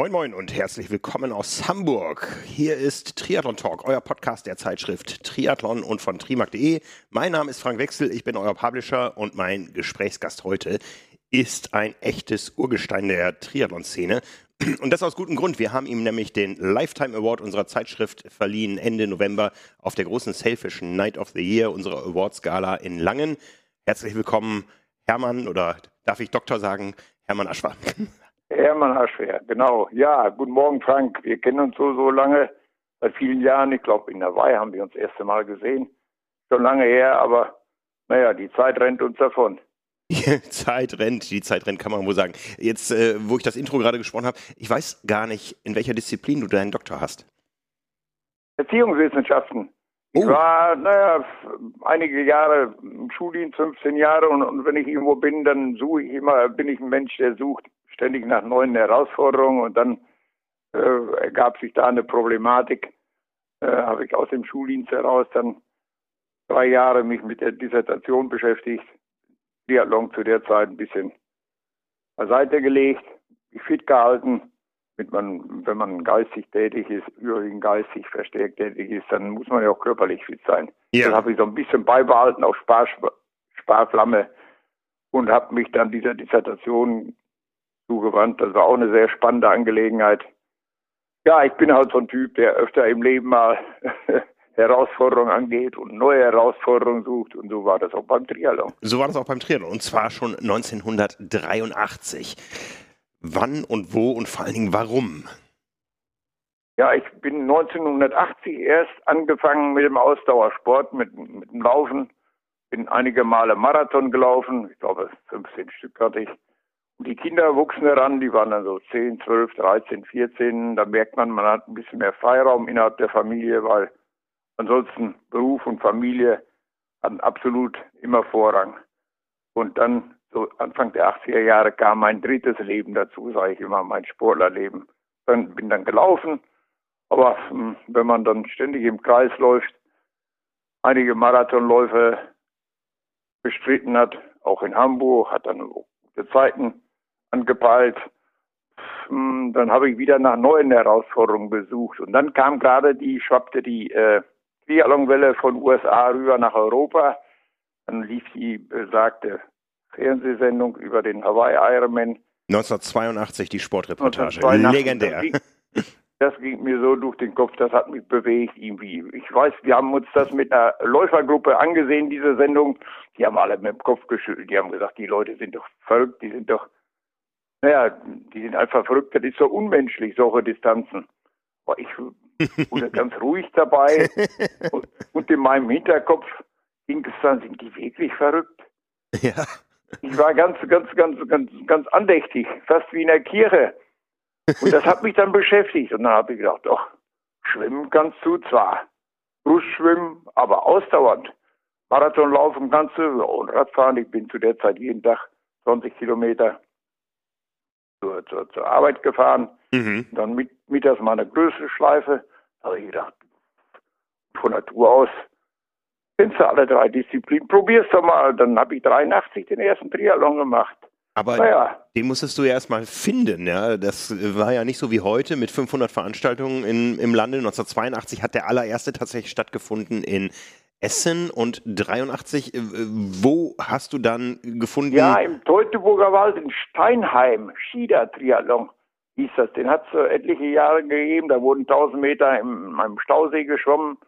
Moin Moin und herzlich willkommen aus Hamburg. Hier ist Triathlon Talk, euer Podcast der Zeitschrift Triathlon und von trimark.de. Mein Name ist Frank Wechsel, ich bin euer Publisher und mein Gesprächsgast heute ist ein echtes Urgestein der Triathlon-Szene. Und das aus gutem Grund. Wir haben ihm nämlich den Lifetime Award unserer Zeitschrift verliehen Ende November auf der großen Selfish Night of the Year unserer Awards-Gala in Langen. Herzlich willkommen, Hermann, oder darf ich Doktor sagen, Hermann Aschwer. Hermann Aschwer, genau. Ja, guten Morgen, Frank. Wir kennen uns so, so lange, seit vielen Jahren. Ich glaube, in Hawaii haben wir uns das erste Mal gesehen. Schon lange her, aber naja, die Zeit rennt uns davon. Die Zeit rennt, die Zeit rennt, kann man wohl sagen. Jetzt, äh, wo ich das Intro gerade gesprochen habe, ich weiß gar nicht, in welcher Disziplin du deinen Doktor hast. Erziehungswissenschaften. Oh. Ich war, naja, einige Jahre im Schuldienst, 15 Jahre, und, und wenn ich irgendwo bin, dann suche ich immer, bin ich ein Mensch, der sucht ständig nach neuen Herausforderungen und dann äh, ergab sich da eine Problematik. Äh, Habe ich aus dem Schuldienst heraus dann drei Jahre mich mit der Dissertation beschäftigt. Triathlon zu der Zeit ein bisschen beiseite gelegt, mich fit gehalten. Man, wenn man geistig tätig ist, überwiegend geistig verstärkt tätig ist, dann muss man ja auch körperlich fit sein. Ja. Das habe ich so ein bisschen beibehalten auf Spar, Sparflamme und habe mich dann dieser Dissertation zugewandt. Das war auch eine sehr spannende Angelegenheit. Ja, ich bin halt so ein Typ, der öfter im Leben mal Herausforderungen angeht und neue Herausforderungen sucht. Und so war das auch beim Triathlon. So war das auch beim Triathlon. Und zwar schon 1983. Wann und wo und vor allen Dingen warum? Ja, ich bin 1980 erst angefangen mit dem Ausdauersport, mit, mit dem Laufen. Bin einige Male Marathon gelaufen. Ich glaube, 15 Stück hatte ich. Die Kinder wuchsen heran, die waren dann so 10, 12, 13, 14. Da merkt man, man hat ein bisschen mehr Freiraum innerhalb der Familie, weil ansonsten Beruf und Familie hatten absolut immer Vorrang. Und dann, so Anfang der 80er Jahre, kam mein drittes Leben dazu, sage ich immer, mein Sportlerleben. Dann bin dann gelaufen, aber hm, wenn man dann ständig im Kreis läuft, einige Marathonläufe bestritten hat, auch in Hamburg, hat dann gute Zeiten angepeilt. Hm, dann habe ich wieder nach neuen Herausforderungen gesucht. Und dann kam gerade die, schwappte die äh, Triathlonwelle von USA rüber nach Europa. Dann lief die besagte Fernsehsendung über den Hawaii Ironman. 1982 die Sportreportage. 1982, Legendär. Das ging, das ging mir so durch den Kopf, das hat mich bewegt irgendwie. Ich weiß, wir haben uns das mit einer Läufergruppe angesehen, diese Sendung. Die haben alle mit dem Kopf geschüttelt. Die haben gesagt, die Leute sind doch verrückt, die sind doch naja, die sind einfach verrückt, das ist so unmenschlich, solche Distanzen. Aber ich wurde ganz ruhig dabei und, und, in meinem Hinterkopf ging es dann, sind die wirklich verrückt? Ja. Ich war ganz, ganz, ganz, ganz, ganz andächtig, fast wie in der Kirche. Und das hat mich dann beschäftigt. Und dann habe ich gedacht, doch, schwimmen kannst du zwar, Brustschwimmen, aber ausdauernd. Marathon laufen kannst du und Radfahren. Ich bin zu der Zeit jeden Tag 20 Kilometer zur, zur, zur Arbeit gefahren. Mhm. Dann mit, mittags mal eine größere Schleife. Da habe ich gedacht, von Natur aus kennst du alle drei Disziplinen. Probier's doch mal. Dann habe ich 83 den ersten Triathlon gemacht. Aber naja. den musstest du ja erstmal finden, ja. Das war ja nicht so wie heute mit 500 Veranstaltungen in, im Lande. 1982 hat der allererste tatsächlich stattgefunden in Essen und 83. Äh, wo hast du dann gefunden? Ja, im Teutoburger Wald in Steinheim, Schieder-Triathlon hieß das. Den hat es äh, etliche Jahre gegeben. Da wurden 1000 Meter in meinem Stausee geschwommen.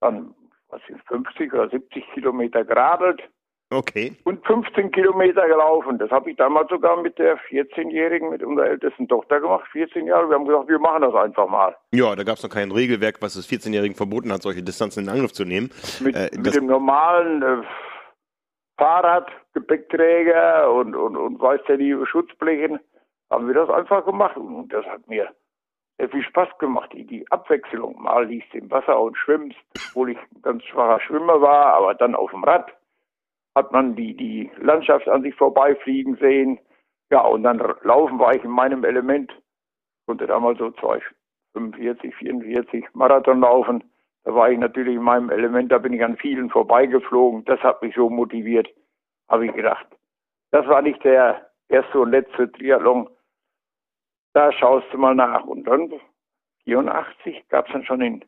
Dann, was sind 50 oder 70 Kilometer geradelt. Okay. Und 15 Kilometer gelaufen. Das habe ich damals sogar mit der 14-Jährigen, mit unserer ältesten Tochter gemacht. 14 Jahre. Wir haben gesagt, wir machen das einfach mal. Ja, da gab es noch kein Regelwerk, was es 14-Jährigen verboten hat, solche Distanzen in Angriff zu nehmen. Mit, äh, mit dem normalen äh, Fahrrad, Gepäckträger und, und, und weiß der liebe Schutzblechen haben wir das einfach gemacht. Und das hat mir sehr viel Spaß gemacht. Die, die Abwechslung. Mal liegst du im Wasser und schwimmst, obwohl ich ein ganz schwacher Schwimmer war, aber dann auf dem Rad hat man die, die Landschaft an sich vorbeifliegen sehen. Ja, und dann laufen war ich in meinem Element. Konnte damals so 245, 44 Marathon laufen. Da war ich natürlich in meinem Element, da bin ich an vielen vorbeigeflogen. Das hat mich so motiviert, habe ich gedacht. Das war nicht der erste und letzte Triathlon. Da schaust du mal nach. Und dann 84 gab es dann schon in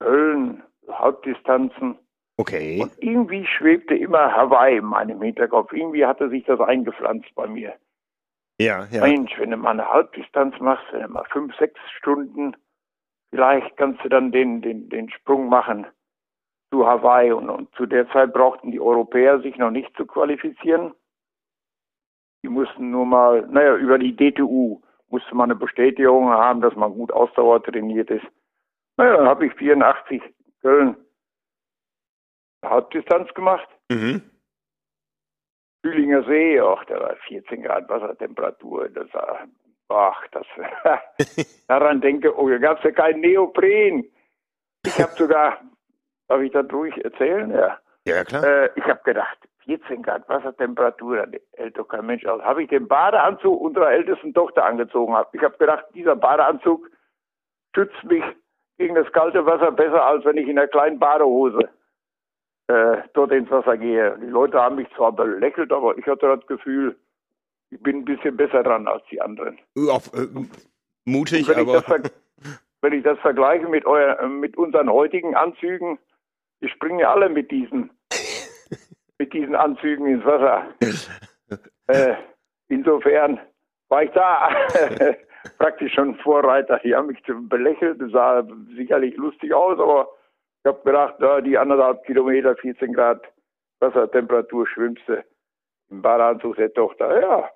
Köln Hauptdistanzen. Okay. Und irgendwie schwebte immer Hawaii in meinem Hinterkopf. Irgendwie hatte sich das eingepflanzt bei mir. Ja, ja. Mensch, wenn du mal eine Halbdistanz machst, wenn du mal fünf, sechs Stunden, vielleicht kannst du dann den, den, den Sprung machen zu Hawaii. Und, und zu der Zeit brauchten die Europäer sich noch nicht zu qualifizieren. Die mussten nur mal, naja, über die DTU musste man eine Bestätigung haben, dass man gut Ausdauer trainiert ist. Naja, dann habe ich 84 Köln Halbdistanz gemacht. Mhm. Fühlinger See, ach, da war 14 Grad Wassertemperatur. Das war, ach, das, daran denke, oh, da gab es ja kein Neopren. Ich habe sogar, darf ich das ruhig erzählen? Ja. Ja, klar. Äh, ich habe gedacht, 14 Grad Wassertemperatur, da hält doch kein Mensch aus. Habe ich den Badeanzug unserer ältesten Tochter angezogen. Ich habe gedacht, dieser Badeanzug schützt mich gegen das kalte Wasser besser, als wenn ich in einer kleinen Badehose äh, dort ins Wasser gehe. Die Leute haben mich zwar belächelt, aber ich hatte das Gefühl, ich bin ein bisschen besser dran als die anderen. Auf, äh, mutig, wenn aber. Ich das wenn ich das vergleiche mit, euer, mit unseren heutigen Anzügen, die springen ja alle mit diesen, mit diesen Anzügen ins Wasser. äh, insofern war ich da praktisch schon Vorreiter. Die haben mich belächelt, das sah sicherlich lustig aus, aber ich habe gedacht, da die anderthalb Kilometer, 14 Grad Wassertemperatur schwimmst du im Badeanzug der Tochter. Ja,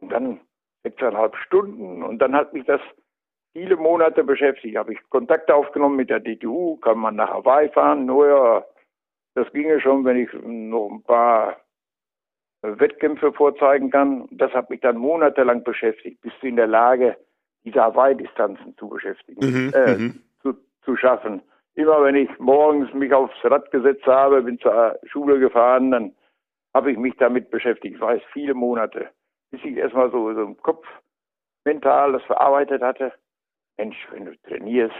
und dann sechseinhalb Stunden und dann hat mich das viele Monate beschäftigt. Habe ich Kontakte aufgenommen mit der DTU, kann man nach Hawaii fahren. Nur ja, das ginge schon, wenn ich noch ein paar Wettkämpfe vorzeigen kann. Das hat mich dann monatelang beschäftigt, bis in der Lage, diese Hawaii-Distanzen zu beschäftigen, Mhm, äh, mhm. zu, zu schaffen. Immer wenn ich morgens mich aufs Rad gesetzt habe, bin zur Schule gefahren, dann habe ich mich damit beschäftigt. Ich weiß, viele Monate, bis ich erstmal so, so im Kopf mental das verarbeitet hatte. Mensch, wenn du trainierst,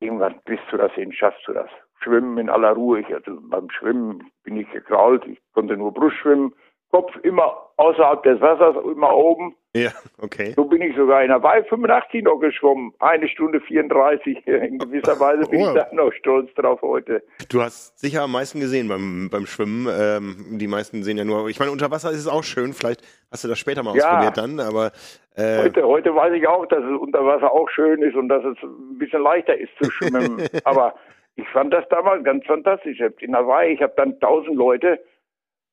irgendwann kriegst du das hin, schaffst du das. Schwimmen in aller Ruhe. Ich, also beim Schwimmen bin ich gekrault, ich konnte nur Brust schwimmen, Kopf immer außerhalb des Wassers, immer oben. Ja, okay. So bin ich sogar in Hawaii 85 noch geschwommen. Eine Stunde 34. In gewisser Weise bin Oh. ich da noch stolz drauf heute. Du hast sicher am meisten gesehen beim, beim Schwimmen. Ähm, die meisten sehen ja nur. Ich meine, unter Wasser ist es auch schön. Vielleicht hast du das später mal Ja. ausprobiert dann, aber. Äh, Heute, heute weiß ich auch, dass es unter Wasser auch schön ist und dass es ein bisschen leichter ist zu schwimmen. Aber ich fand das damals ganz fantastisch. In Hawaii, ich habe dann tausend Leute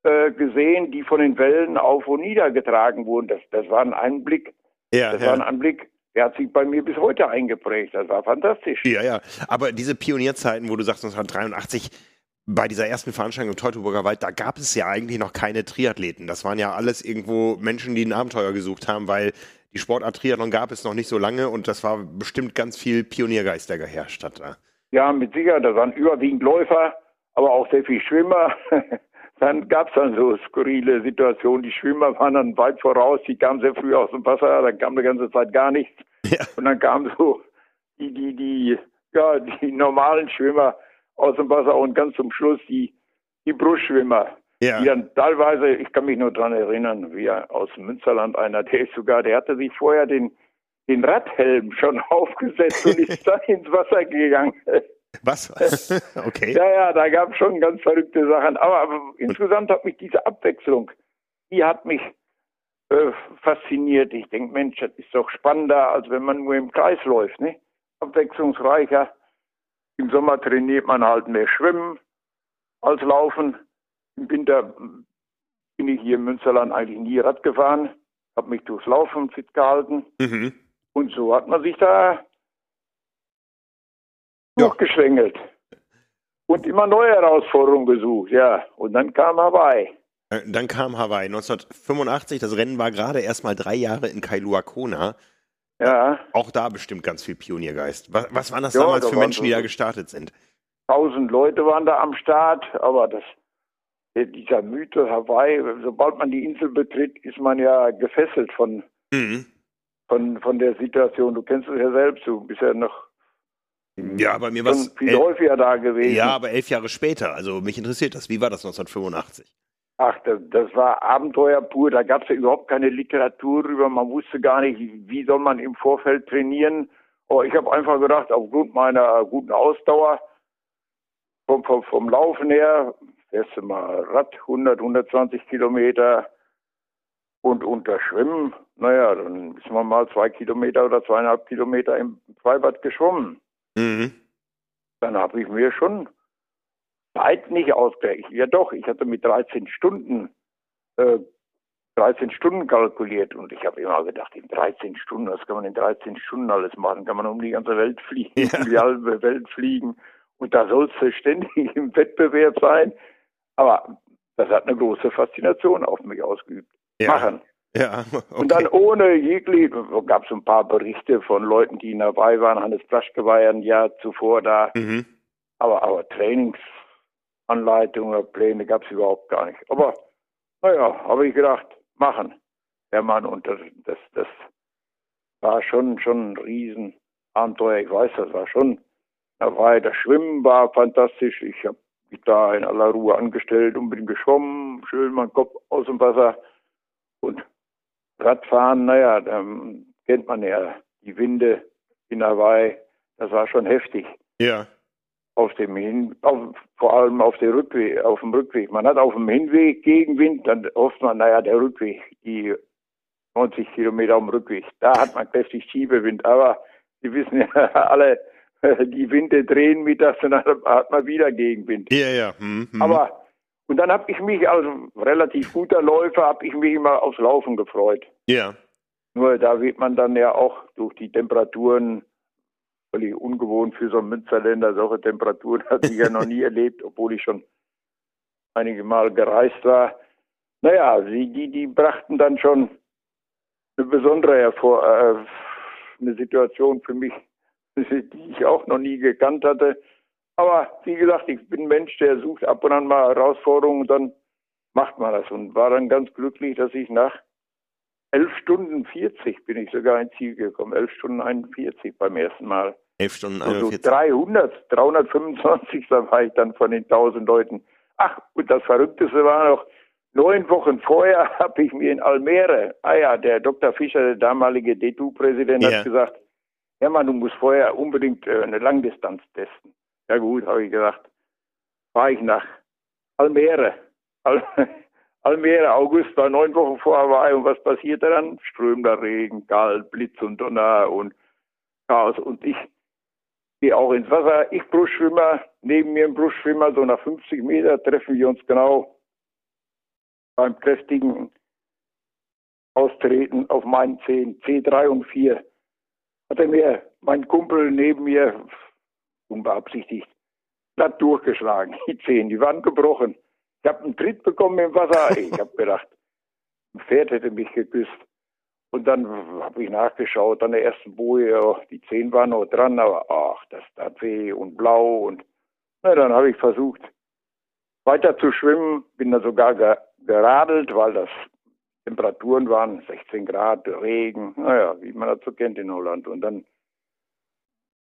äh, gesehen, die von den Wellen auf und nieder getragen wurden. Das, das war ein Anblick, ja, das war ein ja. Anblick, der hat sich bei mir bis heute eingeprägt. Das war fantastisch. ja, ja. Aber diese Pionierzeiten, wo du sagst, 1983, bei dieser ersten Veranstaltung im Teutoburger Wald, da gab es ja eigentlich noch keine Triathleten. Das waren ja alles irgendwo Menschen, die ein Abenteuer gesucht haben, weil die Sportart Triathlon gab es noch nicht so lange und das war bestimmt ganz viel Pioniergeist, der geherrscht hat da. Ja, mit Sicherheit, da waren überwiegend Läufer, aber auch sehr viel Schwimmer. dann gab es dann so skurrile Situationen. Die Schwimmer waren dann weit voraus, die kamen sehr früh aus dem Wasser, dann kam die ganze Zeit gar nichts. Ja. Und dann kamen so die, die, die, ja, die normalen Schwimmer aus dem Wasser und ganz zum Schluss die, die Brustschwimmer. Ja. Die dann teilweise, ich kann mich nur dran erinnern, wie aus Münsterland einer, der ist sogar, der hatte sich vorher den, den Radhelm schon aufgesetzt und ist dann ins Wasser gegangen. Was? okay. Ja, ja, da gab es schon ganz verrückte Sachen. Aber, aber insgesamt hat mich diese Abwechslung, die hat mich äh, fasziniert. Ich denke, Mensch, das ist doch spannender, als wenn man nur im Kreis läuft. Ne? Abwechslungsreicher. Im Sommer trainiert man halt mehr Schwimmen als Laufen. Im Winter bin ich hier im Münsterland eigentlich nie Rad gefahren, habe mich durchs Laufen fit gehalten. Mhm. Und so hat man sich da Ja. durchgeschwängelt. Und immer neue Herausforderungen gesucht, ja. Und dann kam Hawaii. Äh, Dann kam Hawaii 1985. Das Rennen war gerade erst mal drei Jahre in Kailua Kona. Ja, Auch da bestimmt ganz viel Pioniergeist. Was, was waren das Ja, damals da für Menschen, die da gestartet sind? tausend Leute waren da am Start, aber das, dieser Mythos Hawaii, sobald man die Insel betritt, ist man ja gefesselt von, Mhm. von, von der Situation. Du kennst es ja selbst, du bist ja noch Ja, bei mir war es viel häufiger da gewesen. Ja, aber elf Jahre später. Also mich interessiert das. Wie war das 1985? Ach, das, das war Abenteuer pur. Da gab es ja überhaupt keine Literatur drüber. Man wusste gar nicht, wie soll man im Vorfeld trainieren. Aber ich habe einfach gedacht, aufgrund meiner guten Ausdauer, vom, vom, vom Laufen her, erste Mal Rad, 100, 120 Kilometer und unter Schwimmen, naja, dann ist man mal zwei Kilometer oder zweieinhalb Kilometer im Freibad geschwommen. Mhm. Dann habe ich mir schon Zeit nicht ausgerechnet. Ja doch, ich hatte mit 13 Stunden äh, 13 Stunden kalkuliert und ich habe immer gedacht, in 13 Stunden, was kann man in 13 Stunden alles machen? Kann man um die ganze Welt fliegen, ja. um die halbe Welt fliegen und da sollst du ständig im Wettbewerb sein. Aber das hat eine große Faszination auf mich ausgeübt. Ja. Machen. Ja, okay. Und dann ohne jegliche, gab es ein paar Berichte von Leuten, die dabei waren. Hannes Plaschke war ja ein Jahr zuvor da. Mhm. Aber, aber Trainingsanleitungen, Pläne gab es überhaupt gar nicht. Aber naja, habe ich gedacht, machen. Der Mann und das, das, das war schon, schon ein Riesenabenteuer. Ich weiß, das war schon, da war das Schwimmen war fantastisch. Ich habe mich da in aller Ruhe angestellt und bin geschwommen, schön mein Kopf aus dem Wasser und Radfahren, naja, dann kennt man ja die Winde in Hawaii, das war schon heftig. Ja. Auf dem Hin, auf, vor allem auf, der Rückweg, auf dem Rückweg. Man hat auf dem Hinweg Gegenwind, dann hofft man, naja, der Rückweg, die 90 Kilometer auf dem Rückweg, da hat man kräftig Schiebewind, aber Sie wissen ja alle, die Winde drehen mittags und dann hat man wieder Gegenwind. Ja, ja. Hm, hm. Aber und dann habe ich mich als relativ guter Läufer, habe ich mich immer aufs Laufen gefreut. Ja. Nur da wird man dann ja auch durch die Temperaturen völlig ungewohnt für so einen Münsterländer. Solche Temperaturen hatte ich ja noch nie erlebt, obwohl ich schon einige Mal gereist war. Naja, die, die, die brachten dann schon eine besondere hervor, äh, eine Situation für mich, die ich auch noch nie gekannt hatte. Aber wie gesagt, ich bin ein Mensch, der sucht ab und an mal Herausforderungen und dann macht man das. Und war dann ganz glücklich, dass ich nach elf Stunden 40 bin ich sogar ins Ziel gekommen. Elf Stunden 41 beim ersten Mal. Elf Stunden 41. Also 300, 325 da war ich dann von den 1000 Leuten. Ach, und das Verrückteste war noch, neun Wochen vorher habe ich mir in Almere, ah ja, der Dr. Fischer, der damalige DTU-Präsident, yeah. hat gesagt, ja man, du musst vorher unbedingt äh, eine Langdistanz testen. Ja gut, habe ich gedacht, fahre ich nach Almere. Al Almere, August war neun Wochen vor Hawaii und was passierte dann? Strömender Regen, kalt, Blitz und Donner und Chaos. Und ich gehe auch ins Wasser. Ich Brustschwimmer, neben mir ein Brustschwimmer, so nach 50 Meter treffen wir uns genau beim kräftigen Austreten auf meinen Zehen, C3 und 4. Hat er mir, mein Kumpel neben mir, unbeabsichtigt, glatt durchgeschlagen. Die Zehen, die waren gebrochen. Ich habe einen Tritt bekommen im Wasser. Ich habe gedacht, ein Pferd hätte mich geküsst. Und dann habe ich nachgeschaut an der ersten Boje, die Zehen waren noch dran, aber ach, das tat weh und blau. Und na, dann habe ich versucht, weiter zu schwimmen, bin dann sogar geradelt, weil das Temperaturen waren 16 Grad, Regen, naja, wie man das so kennt in Holland. Und dann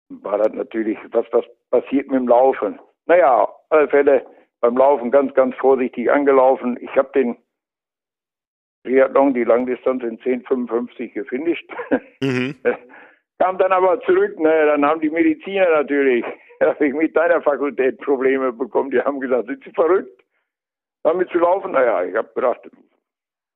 war das natürlich, was, was passiert mit dem Laufen? Naja, alle Fälle beim Laufen ganz, ganz vorsichtig angelaufen. Ich habe den Triathlon, die Langdistanz in 10,55 gefinisht. Mhm. Kam dann aber zurück, ne, dann haben die Mediziner natürlich, habe ich mit deiner Fakultät Probleme bekommen. Die haben gesagt, sind Sie verrückt, damit zu laufen? Naja, ich habe gedacht,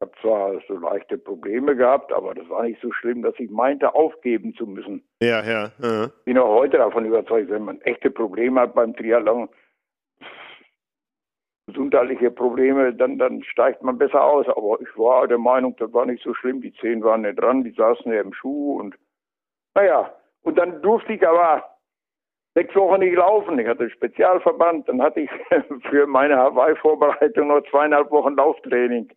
habe zwar so leichte Probleme gehabt, aber das war nicht so schlimm, dass ich meinte, aufgeben zu müssen. Ja, ja. ja. Bin auch heute davon überzeugt, wenn man echte Probleme hat beim Triathlon, gesundheitliche Probleme, dann, dann steigt man besser aus. Aber ich war der Meinung, das war nicht so schlimm. Die Zehen waren nicht dran, die saßen ja im Schuh und naja. Und dann durfte ich aber sechs Wochen nicht laufen. Ich hatte einen Spezialverband, dann hatte ich für meine Hawaii-Vorbereitung noch zweieinhalb Wochen Lauftraining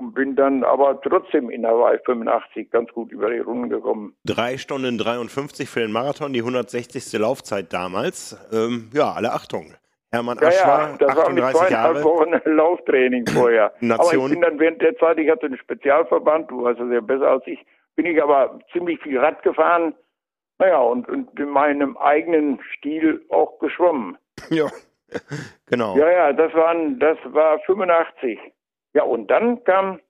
und bin dann aber trotzdem in Hawaii 85 ganz gut über die Runden gekommen. Drei Stunden 53 für den Marathon, die 160. Laufzeit damals. Ähm, ja, alle Achtung. Hermann Aschwa, ja, das 38 war Jahre. Wochen Lauftraining vorher. Nation. Aber ich bin dann während der Zeit, ich hatte einen Spezialverband, du weißt das ja besser als ich, bin ich aber ziemlich viel Rad gefahren. Naja, und, und in meinem eigenen Stil auch geschwommen. Ja, genau. Ja, ja, das waren, das war 85. Ja, und dann kam,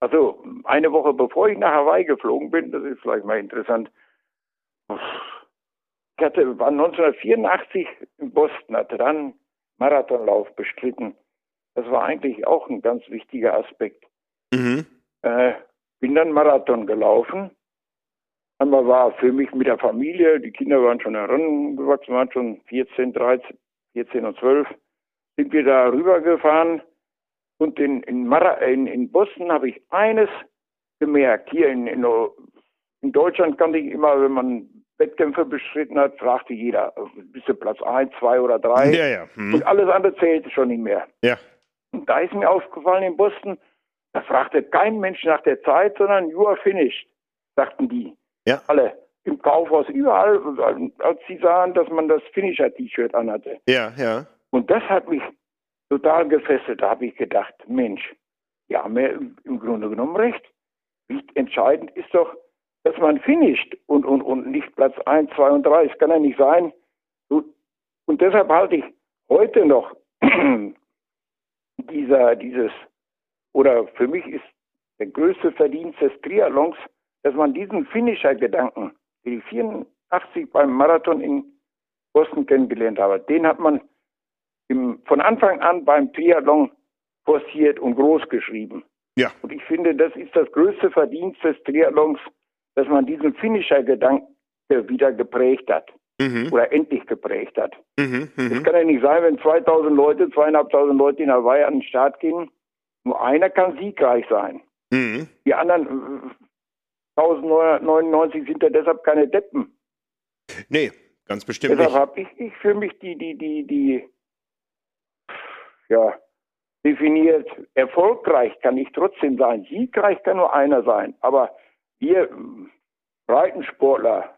also eine Woche bevor ich nach Hawaii geflogen bin, das ist vielleicht mal interessant, ich hatte, war 1984 in Boston, hatte dann Marathonlauf bestritten. Das war eigentlich auch ein ganz wichtiger Aspekt. Mhm. Äh, bin dann Marathon gelaufen. Einmal war für mich mit der Familie, die Kinder waren schon herangewachsen, waren schon 14, 13, 14 und 12, sind wir da rübergefahren. Und in, in, Mara, in, in Boston habe ich eines gemerkt. Hier in, in, in Deutschland kannte ich immer, wenn man Wettkämpfe bestritten hat, fragte jeder, bist du Platz 1, 2 oder 3? Ja, ja. Hm. Und alles andere zählte schon nicht mehr. Ja. Und da ist mir aufgefallen in Boston, da fragte kein Mensch nach der Zeit, sondern you are finished, sagten die. Ja. Alle. Im Kaufhaus, überall, als sie sahen, dass man das Finisher-T-Shirt anhatte. Ja, ja. Und das hat mich total gefesselt. Da habe ich gedacht, Mensch, die haben ja im Grunde genommen recht. Entscheidend ist doch, dass man finisht und, und, und nicht Platz 1, 2 und 3. Das kann ja nicht sein. Und deshalb halte ich heute noch dieser, dieses, oder für mich ist der größte Verdienst des Triathlons, dass man diesen Finisher-Gedanken, den ich 84 beim Marathon in Boston kennengelernt habe, den hat man im, von Anfang an beim Triathlon forciert und groß geschrieben. Ja. Und ich finde, das ist das größte Verdienst des Triathlons, dass man diesen Finisher-Gedanke wieder geprägt hat. Mhm. Oder endlich geprägt hat. Mhm, mh. Es kann ja nicht sein, wenn 2000 Leute, zweieinhalbtausend Leute in Hawaii an den Start gehen, nur einer kann siegreich sein. Mhm. Die anderen 1999 sind ja deshalb keine Deppen. Nee, ganz bestimmt deshalb nicht. Deshalb habe ich, ich für mich die, die, die, die, ja, definiert, erfolgreich kann ich trotzdem sein. Siegreich kann nur einer sein. Aber wir Breitensportler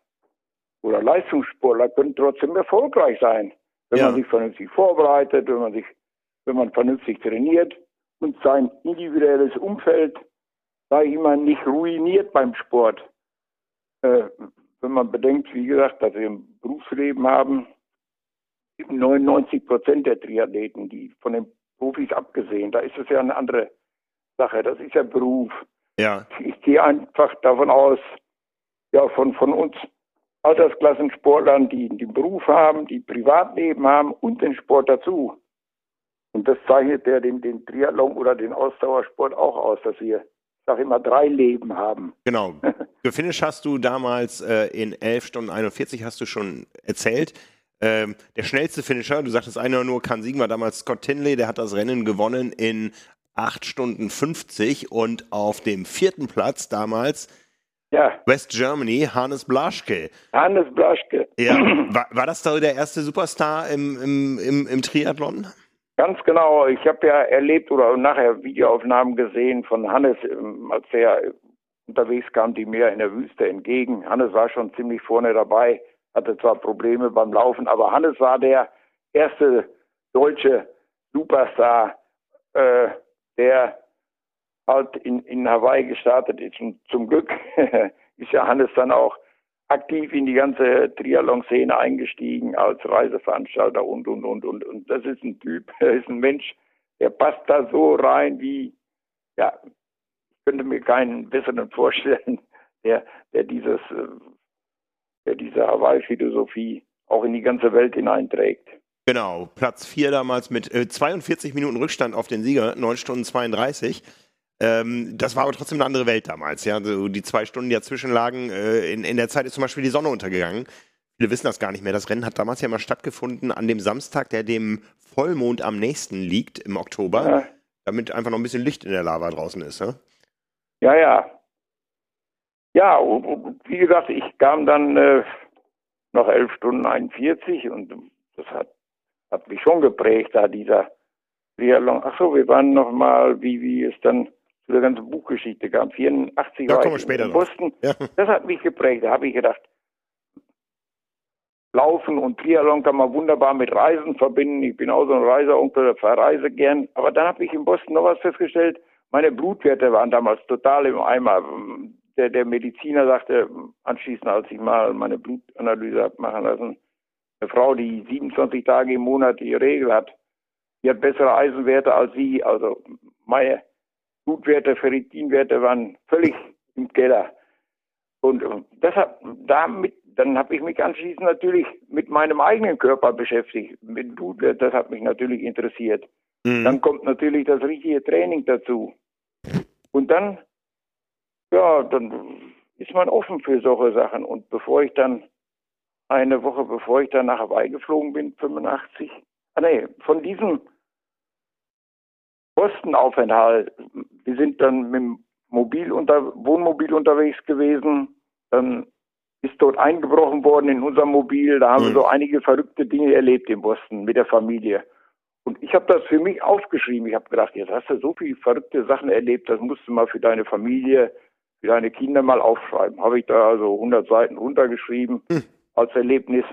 oder Leistungssportler können trotzdem erfolgreich sein, wenn ja. man sich vernünftig vorbereitet, wenn man sich, wenn man vernünftig trainiert und sein individuelles Umfeld, sage ich immer, nicht ruiniert beim Sport. Äh, wenn man bedenkt, wie gesagt, dass wir ein Berufsleben haben, 99 Prozent der Triathleten, die von den Profis abgesehen, da ist es ja eine andere Sache. Das ist ja Beruf. Ja. Ich gehe einfach davon aus, ja, von, von uns Altersklassensportlern, die den Beruf haben, die Privatleben haben und den Sport dazu. Und das zeichnet ja den, den Triathlon oder den Ausdauersport auch aus, dass wir, ich sage immer, drei Leben haben. Genau. Gefinisht hast du damals äh, in 11 Stunden 41, hast du schon erzählt. Ähm, der schnellste Finisher, du sagtest einer nur kann siegen, war damals Scott Tinley, der hat das Rennen gewonnen in 8 Stunden 50 und auf dem vierten Platz damals ja. West Germany, Hannes Blaschke. Hannes Blaschke. Ja. War, war das da der erste Superstar im, im, im, im Triathlon? Ganz genau. Ich habe ja erlebt oder nachher Videoaufnahmen gesehen von Hannes, ähm, als er unterwegs kam, die mir in der Wüste entgegen. Hannes war schon ziemlich vorne dabei, hatte zwar Probleme beim Laufen, aber Hannes war der erste deutsche Superstar, äh, der halt in, in Hawaii gestartet ist. Und zum Glück ist ja Hannes dann auch aktiv in die ganze Triathlon-Szene eingestiegen als Reiseveranstalter und, und, und, und. Und das ist ein Typ, ist ein Mensch, der passt da so rein wie, ja, ich könnte mir keinen besseren vorstellen, der, der dieses, äh, der diese Hawaii-Philosophie auch in die ganze Welt hineinträgt. Genau, Platz 4 damals mit äh, 42 Minuten Rückstand auf den Sieger, 9 Stunden 32. Ähm, das war aber trotzdem eine andere Welt damals. Ja, also die zwei Stunden, die dazwischen lagen, äh, in, in der Zeit ist zum Beispiel die Sonne untergegangen. Viele wissen das gar nicht mehr. Das Rennen hat damals ja mal stattgefunden an dem Samstag, der dem Vollmond am nächsten liegt im Oktober, ja. damit einfach noch ein bisschen Licht in der Lava draußen ist. Ja, ja. Ja, ja wie gesagt, ich kam dann äh, nach 11 Stunden 41 und das hat, hat mich schon geprägt, da dieser Triathlon. Achso, wir waren noch mal, wie, wie es dann zu der ganzen Buchgeschichte kam. 84 da war ich in Boston. Ja. Das hat mich geprägt. Da habe ich gedacht, Laufen und Triathlon kann man wunderbar mit Reisen verbinden. Ich bin auch so ein Reiseonkel, verreise gern. Aber dann habe ich in Boston noch was festgestellt. Meine Blutwerte waren damals total im Eimer. Der, der Mediziner sagte anschließend, als ich mal meine Blutanalyse habe machen lassen, eine Frau, die 27 Tage im Monat die Regel hat, die hat bessere Eisenwerte als Sie. Also meine Blutwerte, Ferritinwerte waren völlig im Keller. Und deshalb, damit, dann habe ich mich anschließend natürlich mit meinem eigenen Körper beschäftigt. Mit Blutwert, das hat mich natürlich interessiert. Mhm. Dann kommt natürlich das richtige Training dazu. Und dann, ja, dann ist man offen für solche Sachen. Und bevor ich dann, eine Woche bevor ich dann nach Hawaii geflogen bin, 85, ah nee, von diesem Postenaufenthalt, wir sind dann mit dem Mobil unter, Wohnmobil unterwegs gewesen, dann ist dort eingebrochen worden in unserem Mobil, da haben mhm. wir so einige verrückte Dinge erlebt in Boston mit der Familie. Und ich habe das für mich aufgeschrieben. Ich habe gedacht, jetzt hast du so viele verrückte Sachen erlebt, das musst du mal für deine Familie, für deine Kinder mal aufschreiben. Habe ich da also 100 Seiten runtergeschrieben hm. als Erlebnis.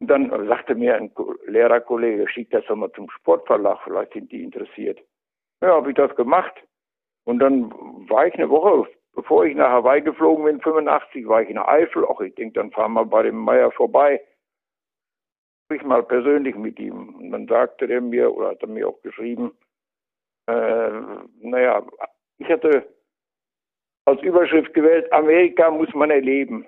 Und dann sagte mir ein Lehrerkollege, schick das doch mal zum Sportverlag, vielleicht sind die interessiert. Ja, habe ich das gemacht. Und dann war ich eine Woche, bevor ich nach Hawaii geflogen bin, 85, war ich in der Eifel. Ach, ich denke, dann fahren wir bei dem Meier vorbei. Ich mal persönlich mit ihm. Und dann sagte er mir, oder hat er mir auch geschrieben, äh, naja, ich hatte als Überschrift gewählt, Amerika muss man erleben.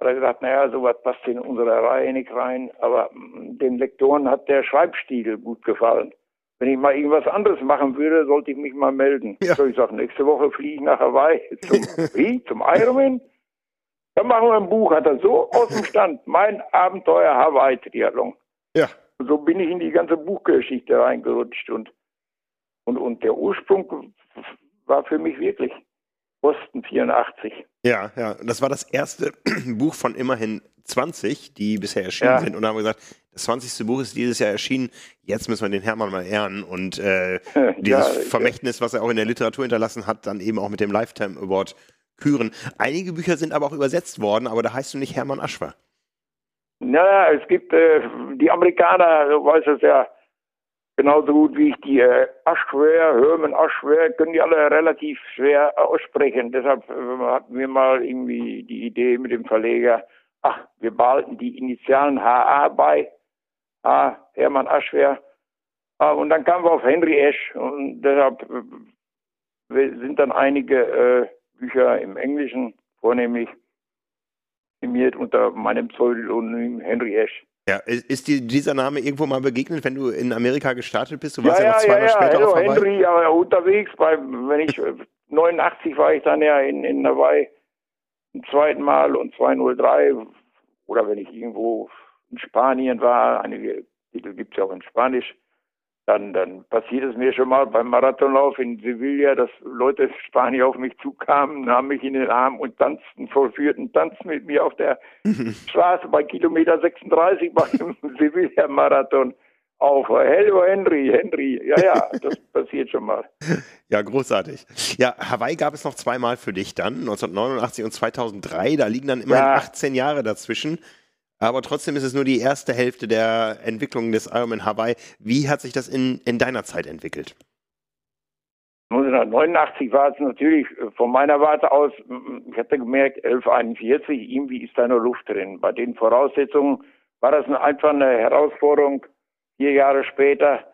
Hat er gesagt, naja, sowas passt in unsere Reihe nicht rein, aber mm, den Lektoren hat der Schreibstil gut gefallen. Wenn ich mal irgendwas anderes machen würde, sollte ich mich mal melden. Ja. So, ich sage, nächste Woche fliege ich nach Hawaii zum, wie, zum Ironman. Dann machen wir ein Buch, hat er so aus dem Stand, mein Abenteuer Hawaii-Triathlon. Ja. Und so bin ich in die ganze Buchgeschichte reingerutscht und, und, und der Ursprung war für mich wirklich Boston 84. Ja, ja. Das war das erste Buch von immerhin 20, die bisher erschienen ja. sind. Und da haben wir gesagt, das 20. Buch ist dieses Jahr erschienen. Jetzt müssen wir den Hermann mal ehren und äh, dieses ja, Vermächtnis, was er auch in der Literatur hinterlassen hat, dann eben auch mit dem Lifetime Award küren. Einige Bücher sind aber auch übersetzt worden, aber da heißt du nicht Hermann Aschwer. Naja, es gibt äh, die Amerikaner, du weißt es ja, Genauso gut wie ich die äh, Aschwer, Hermann Aschwer, können die alle relativ schwer aussprechen. Deshalb äh, hatten wir mal irgendwie die Idee mit dem Verleger, ach, wir behalten die Initialen HA bei, ah, Hermann Aschwer. Ah, und dann kamen wir auf Henry Esch und deshalb äh, sind dann einige äh, Bücher im Englischen vornehmlich unter meinem Pseudonym Henry Esch. Ja, ist dir dieser Name irgendwo mal begegnet, wenn du in Amerika gestartet bist? Du warst ja, ja noch zwei Jahre ja, später Hello, auf Hawaii. Henry, ja, unterwegs, bei, wenn ich, 89 war ich dann ja in, in Hawaii zum zweiten Mal und 203, oder wenn ich irgendwo in Spanien war, einige Titel gibt es ja auch in Spanisch, dann, dann passiert es mir schon mal beim Marathonlauf in Sevilla, dass Leute Spanier auf mich zukamen, nahmen mich in den Arm und tanzten, vollführten Tanz mit mir auf der Straße bei Kilometer 36 beim Sevilla-Marathon auf. Hello Henry, Henry. Ja, ja, das passiert schon mal. Ja, großartig. Ja, Hawaii gab es noch zweimal für dich dann, 1989 und 2003. Da liegen dann immerhin ja. 18 Jahre dazwischen. Aber trotzdem ist es nur die erste Hälfte der Entwicklung des Ironman Hawaii. Wie hat sich das in, in deiner Zeit entwickelt? 1989 war es natürlich äh, von meiner Warte aus, ich hatte gemerkt, 1141, irgendwie ist da nur Luft drin. Bei den Voraussetzungen war das einfach eine Herausforderung, vier Jahre später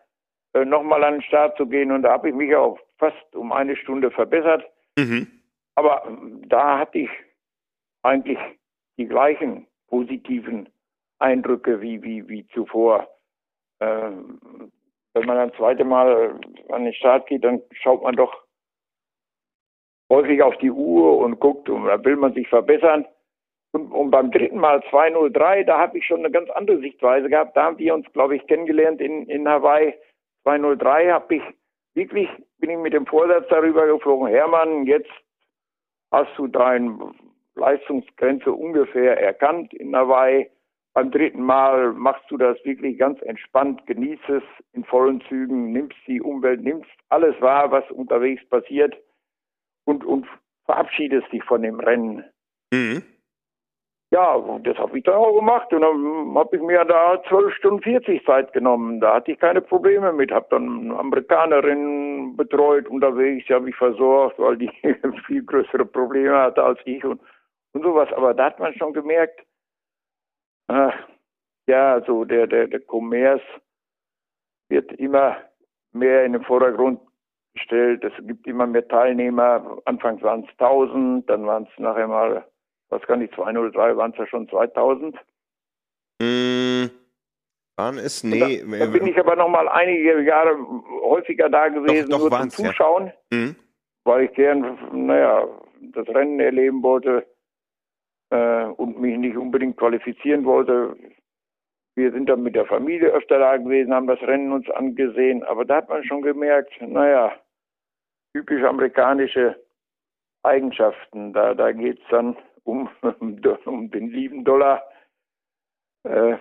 äh, nochmal an den Start zu gehen. Und da habe ich mich auch fast um eine Stunde verbessert. Mhm. Aber da hatte ich eigentlich die gleichen positiven Eindrücke wie, wie, wie zuvor. Ähm, wenn man das zweite Mal an den Start geht, dann schaut man doch häufig auf die Uhr und guckt und da will man sich verbessern. Und, und beim dritten Mal 203, da habe ich schon eine ganz andere Sichtweise gehabt. Da haben wir uns, glaube ich, kennengelernt in, in Hawaii. 203 habe ich wirklich, bin ich mit dem Vorsatz darüber geflogen, Hermann, jetzt hast du dein Leistungsgrenze ungefähr erkannt in Hawaii. Beim dritten Mal machst du das wirklich ganz entspannt, genießt es in vollen Zügen, nimmst die Umwelt, nimmst alles wahr, was unterwegs passiert und, und verabschiedest dich von dem Rennen. Mhm. Ja, das habe ich dann auch gemacht und dann habe ich mir da 12 Stunden 40 Zeit genommen. Da hatte ich keine Probleme mit, habe dann Amerikanerin betreut unterwegs, die habe ich versorgt, weil die viel größere Probleme hatte als ich und und sowas. Aber da hat man schon gemerkt, äh, ja, so der, der, der Kommerz wird immer mehr in den Vordergrund gestellt. Es gibt immer mehr Teilnehmer. Anfangs waren es 1000, dann waren es nachher mal, ich weiß gar nicht, 203 waren es ja schon 2000. Mm, waren es? Nee. Da, da, bin ich aber noch mal einige Jahre häufiger da gewesen, doch, doch nur zum Zuschauen, ja. mhm. weil ich gern, naja, das Rennen erleben wollte äh, und mich nicht unbedingt qualifizieren wollte. Wir sind dann mit der Familie öfter da gewesen, haben das Rennen uns angesehen, aber da hat man schon gemerkt, naja, typisch amerikanische Eigenschaften. Da, da geht es dann um, um den lieben Dollar. Äh,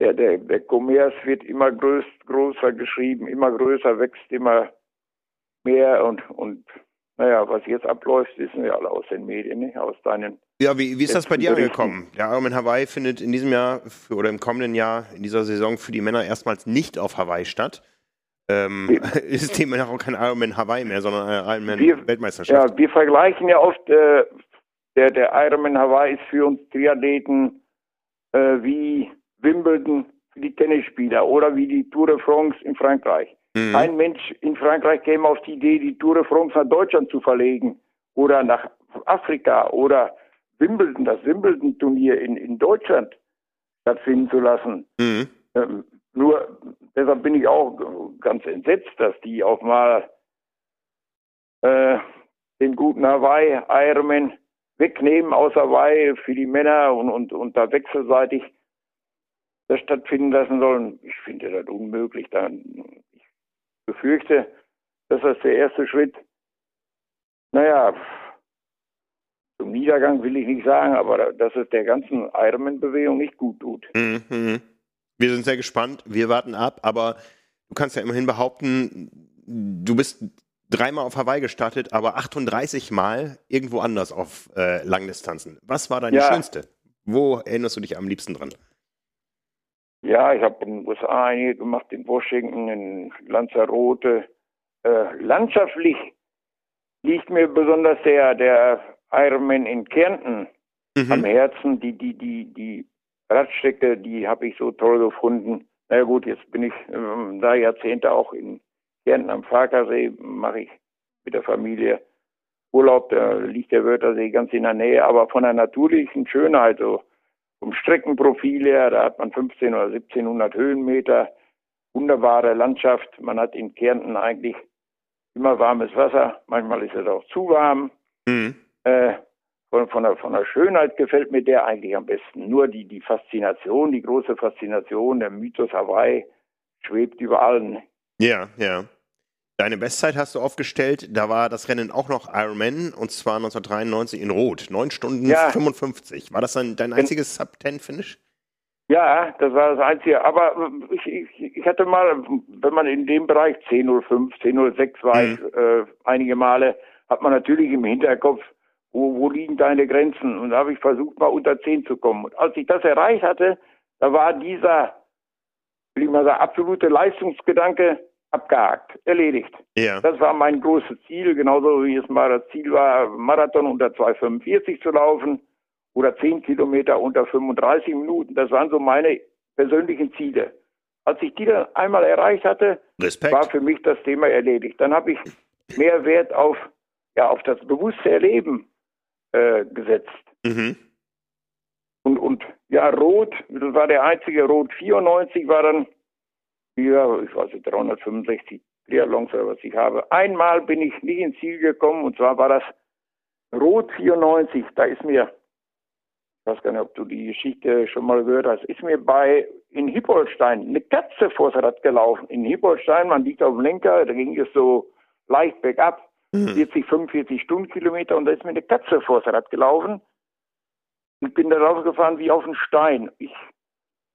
der, der, der Kommerz wird immer größ, größer geschrieben, immer größer, wächst immer mehr und, und naja, was jetzt abläuft, wissen wir alle aus den Medien, nicht? aus deinen. Ja, wie, wie ist das bei dir angekommen? Der Ironman Hawaii findet in diesem Jahr für, oder im kommenden Jahr, in dieser Saison für die Männer erstmals nicht auf Hawaii statt. Ähm, ist dem auch kein Ironman Hawaii mehr, sondern Ironman wir, Weltmeisterschaft. Ja, wir vergleichen ja oft, äh, der, der Ironman Hawaii ist für uns Triathleten äh, wie Wimbledon für die Tennisspieler oder wie die Tour de France in Frankreich. Mhm. Kein Mensch in Frankreich käme auf die Idee, die Tour de France nach Deutschland zu verlegen oder nach Afrika oder Wimbledon, das Wimbledon-Turnier in, in Deutschland stattfinden zu lassen. Mhm. Ähm, nur deshalb bin ich auch ganz entsetzt, dass die auch mal äh, den guten Hawaii Ironman wegnehmen aus Hawaii für die Männer und, und, und da wechselseitig das stattfinden lassen sollen. Ich finde das unmöglich. Dann, befürchte, dass das der erste Schritt, naja, zum Niedergang will ich nicht sagen, aber dass es der ganzen Ironman-Bewegung nicht gut tut. Mhm. Wir sind sehr gespannt, wir warten ab, aber du kannst ja immerhin behaupten, du bist dreimal auf Hawaii gestartet, aber 38 Mal irgendwo anders auf äh, Langdistanzen. Was war deine ja. schönste? Wo erinnerst du dich am liebsten dran? Ja, ich habe in den USA einige gemacht, in Washington, in Lanzarote. Äh, landschaftlich liegt mir besonders der, der Ironman in Kärnten mhm. am Herzen. Die, die, die, die Radstrecke, die habe ich so toll gefunden. Na gut, jetzt bin ich ähm, da Jahrzehnte auch in Kärnten am Farkasee, mache ich mit der Familie Urlaub. Da liegt der Wörthersee ganz in der Nähe, aber von der natürlichen Schönheit, so vom Streckenprofil her, da hat man 15 oder 1700 Höhenmeter, wunderbare Landschaft. Man hat in Kärnten eigentlich immer warmes Wasser, manchmal ist es auch zu warm. Mhm. Äh, von, von, der, von der Schönheit gefällt mir der eigentlich am besten. Nur die, die Faszination, die große Faszination, der Mythos Hawaii schwebt über allen. Ja, ja. Deine Bestzeit hast du aufgestellt, da war das Rennen auch noch Ironman und zwar 1993 in Rot, 9 Stunden ja. 55. War das dann dein einziges Sub-10-Finish? Ja, das war das Einzige. Aber ich, ich, ich, hatte mal, wenn man in dem Bereich 10.05, 10.06 war, mhm. ich, äh, einige Male, hat man natürlich im Hinterkopf, wo, wo liegen deine Grenzen? Und da habe ich versucht, mal unter 10 zu kommen. Und als ich das erreicht hatte, da war dieser, will ich mal sagen, absolute Leistungsgedanke abgehakt, erledigt. Ja. Das war mein großes Ziel, genauso wie es mal das Ziel war, Marathon unter 2,45 zu laufen oder 10 Kilometer unter 35 Minuten. Das waren so meine persönlichen Ziele. Als ich die dann einmal erreicht hatte, Respekt. war für mich das Thema erledigt. Dann habe ich mehr Wert auf, ja, auf das bewusste Erleben äh, gesetzt. Mhm. Und, und ja, Rot, das war der einzige Rot 94, war dann ja, ich weiß nicht, 365 Triathlons oder was ich habe. Einmal bin ich nicht ins Ziel gekommen und zwar war das Rot 94. Da ist mir, ich weiß gar nicht, ob du die Geschichte schon mal gehört hast, ist mir bei in Hippolstein eine Katze vors Rad gelaufen. In Hippolstein, man liegt auf dem Lenker, da ging es so leicht bergab, mhm. 40, 45 Stundenkilometer und da ist mir eine Katze vors Rad gelaufen. Ich bin da rausgefahren wie auf einen Stein. Ich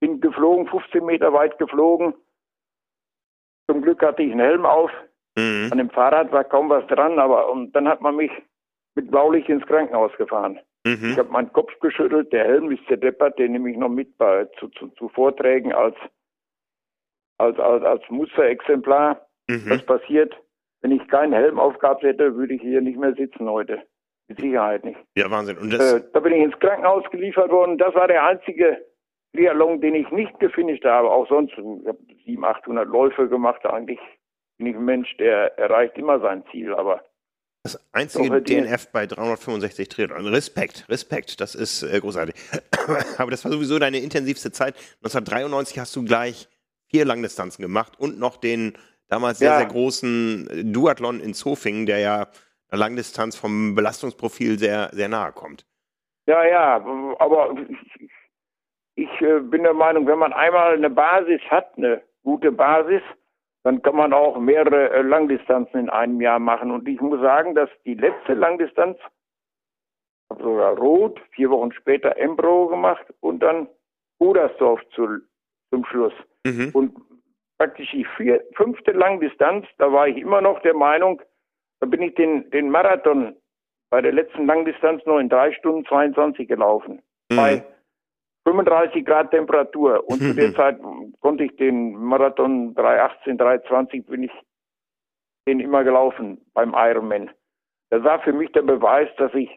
bin geflogen, 15 Meter weit geflogen zum Glück hatte ich einen Helm auf. Mhm. An dem Fahrrad war kaum was dran, aber und dann hat man mich mit Blaulicht ins Krankenhaus gefahren. Mhm. Ich habe meinen Kopf geschüttelt, der Helm ist zerdeppert, den nehme ich noch mit bei, zu, zu, zu Vorträgen als, als, als, als Musterexemplar. Mhm. Was passiert, wenn ich keinen Helm aufgehabt hätte, würde ich hier nicht mehr sitzen heute. Mit Sicherheit nicht. Ja, Wahnsinn. Und das äh, da bin ich ins Krankenhaus geliefert worden. Das war der einzige Triathlon, den ich nicht gefinisht habe. Auch sonst, ich habe 700, 800 Läufe gemacht, eigentlich bin ich ein Mensch, der erreicht immer sein Ziel, aber das einzige DNF bei 365 Triathlon. Respekt, Respekt, das ist äh, großartig. Aber das war sowieso deine intensivste Zeit. 1993 hast du gleich vier Langdistanzen gemacht und noch den damals sehr, ja. sehr großen äh, Duathlon in Zofingen, der ja einer Langdistanz vom Belastungsprofil sehr, sehr nahe kommt. Ja, ja, aber ich, äh, bin der Meinung, wenn man einmal eine Basis hat, eine gute Basis, dann kann man auch mehrere äh, Langdistanzen in einem Jahr machen. Und ich muss sagen, dass die letzte Langdistanz, sogar Rot, vier Wochen später Embro gemacht und dann Udersdorf zu, zum Schluss. Mhm. Und praktisch die vier, fünfte Langdistanz, da war ich immer noch der Meinung, da bin ich den, den Marathon bei der letzten Langdistanz noch in drei Stunden 22 gelaufen. Mhm. Bei 35 Grad Temperatur. Und zu der Zeit konnte ich den Marathon 318, 320 bin ich den immer gelaufen beim Ironman. Das war für mich der Beweis, dass ich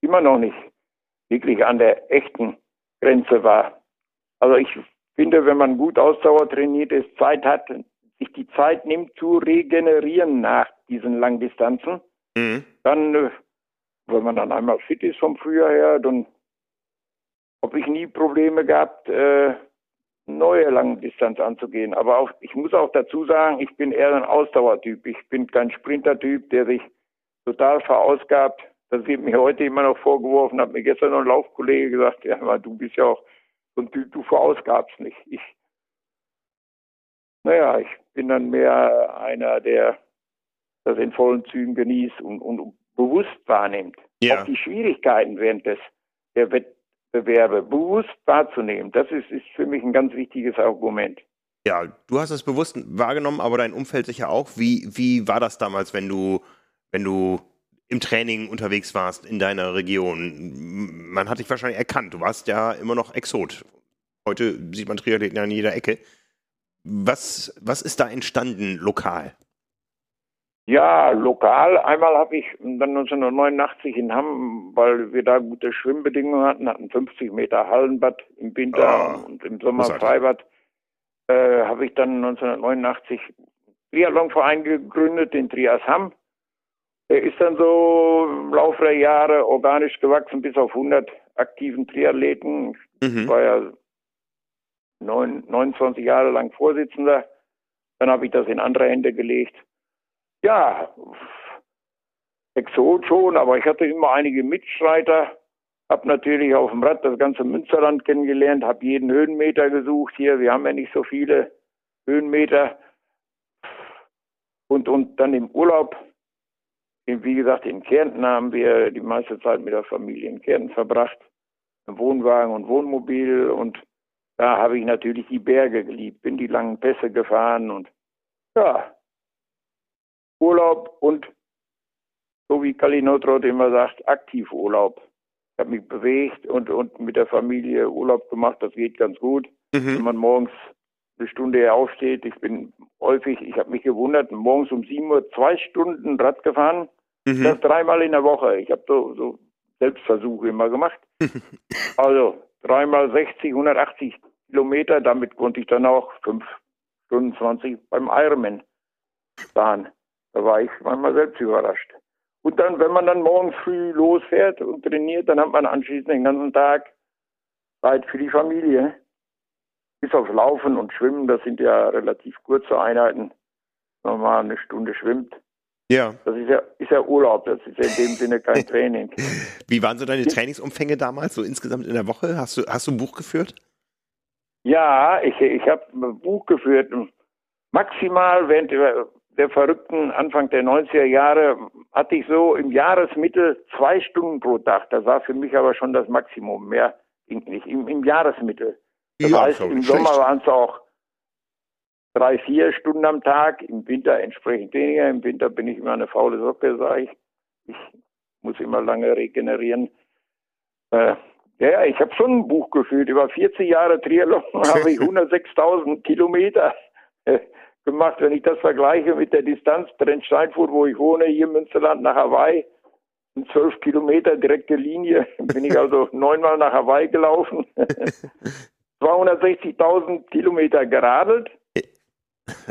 immer noch nicht wirklich an der echten Grenze war. Also ich finde, wenn man gut Ausdauer trainiert ist, Zeit hat, sich die Zeit nimmt zu regenerieren nach diesen Langdistanzen, mhm. dann äh, wenn man dann einmal fit ist vom Frühjahr her, dann habe ich nie Probleme gehabt, äh, neue Langdistanz anzugehen. Aber auch, ich muss auch dazu sagen, ich bin eher ein Ausdauertyp. Ich bin kein Sprintertyp, der sich total verausgabt. Das wird mir heute immer noch vorgeworfen, hat mir gestern noch ein Laufkollege gesagt, ja, aber du bist ja auch so ein Typ, du verausgabst nicht. Ich, naja, ich bin dann mehr einer, der das in vollen Zügen genießt und, und bewusst wahrnimmt. Ja. Auch die Schwierigkeiten während des, der Wettbewerbe bewusst wahrzunehmen. Das ist, ist für mich ein ganz wichtiges Argument. Ja, du hast es bewusst wahrgenommen, aber dein Umfeld sicher auch. Wie, wie war das damals, wenn du, wenn du im Training unterwegs warst in deiner Region? Man hat dich wahrscheinlich erkannt. Du warst ja immer noch Exot. Heute sieht man Triathleten an jeder Ecke. Was, was ist da entstanden lokal? Ja, lokal. Einmal habe ich dann 1989 in Hamm, weil wir da gute Schwimmbedingungen hatten, hatten 50 Meter Hallenbad im Winter oh, und im Sommer Freibad, äh, habe ich dann 1989 Triathlonverein gegründet, den Trias Hamm. Der ist dann so im Laufe der Jahre organisch gewachsen bis auf 100 aktiven Triathleten. Mhm. Ich war ja neun, 29 Jahre lang Vorsitzender. Dann habe ich das in andere Hände gelegt ja, Exot schon, aber ich hatte immer einige Mitstreiter. Hab natürlich auf dem Rad das ganze Münsterland kennengelernt, habe jeden Höhenmeter gesucht hier. Wir haben ja nicht so viele Höhenmeter. Und, und dann im Urlaub, wie gesagt, in Kärnten haben wir die meiste Zeit mit der Familie in Kärnten verbracht. Im Wohnwagen und Wohnmobil. Und da habe ich natürlich die Berge geliebt, bin die langen Pässe gefahren und ja, Urlaub und, so wie Kalinotrot immer sagt, Aktivurlaub. Ich habe mich bewegt und, und mit der Familie Urlaub gemacht, das geht ganz gut. Mhm. Wenn man morgens eine Stunde aufsteht, ich bin häufig, ich habe mich gewundert, morgens um 7 Uhr zwei Stunden Rad gefahren, mhm. das dreimal in der Woche. Ich habe so, so Selbstversuche immer gemacht. also dreimal 60, 180 Kilometer, damit konnte ich dann auch 5 Stunden 20 beim Ironman fahren. Da war ich manchmal selbst überrascht. Und dann, wenn man dann morgens früh losfährt und trainiert, dann hat man anschließend den ganzen Tag Zeit für die Familie. Bis auf Laufen und Schwimmen, das sind ja relativ kurze Einheiten. Wenn man mal eine Stunde schwimmt. Ja. Das ist ja, ist ja Urlaub, das ist ja in dem Sinne kein Training. Wie waren so deine Trainingsumfänge damals, so insgesamt in der Woche? Hast du, hast du ein Buch geführt? Ja, ich, ich habe ein Buch geführt. Maximal, während, der verrückten Anfang der 90er Jahre hatte ich so im Jahresmittel zwei Stunden pro Tag. Das war für mich aber schon das Maximum. Mehr ging nicht. Im, im Jahresmittel. Das ja, heißt, im Sommer waren es auch drei, vier Stunden am Tag, im Winter entsprechend weniger. Im Winter bin ich immer eine faule Socke, sage ich. Ich muss immer lange regenerieren. Äh, ja, ich habe schon ein Buch geführt. Über 40 Jahre Triathlon habe ich 106.000 Kilometer gemacht. Wenn ich das vergleiche mit der Distanz Trennsteinfurt, wo ich wohne, hier im Münsterland nach Hawaii, sind zwölf Kilometer direkte Linie, bin ich also neunmal nach Hawaii gelaufen. 260.000 Kilometer geradelt.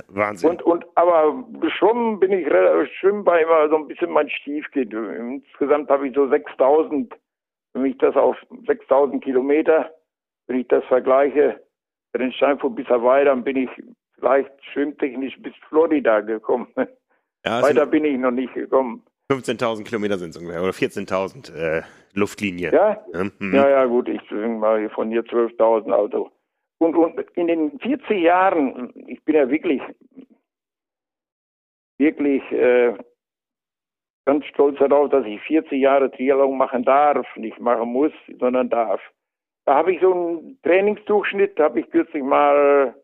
Wahnsinn. Und, und aber geschwommen bin ich relativ schwimmen war immer so ein bisschen mein Stiefkind. Insgesamt habe ich so 6000, wenn ich das auf 6000 Kilometer, wenn ich das vergleiche, den Steinfurt bis Hawaii, dann bin ich vielleicht schwimmtechnisch bis Florida gekommen. Ja, Weiter bin ich noch nicht gekommen. 15.000 Kilometer sind es ungefähr, oder 14.000 äh, Luftlinie. Ja? Mhm. ja, ja, gut, ich mal von hier 12.000, also. Und, und in den 40 Jahren, ich bin ja wirklich, wirklich äh, ganz stolz darauf, dass ich 40 Jahre Triathlon machen darf, nicht machen muss, sondern darf. Da habe ich so einen Trainingsdurchschnitt, habe ich kürzlich mal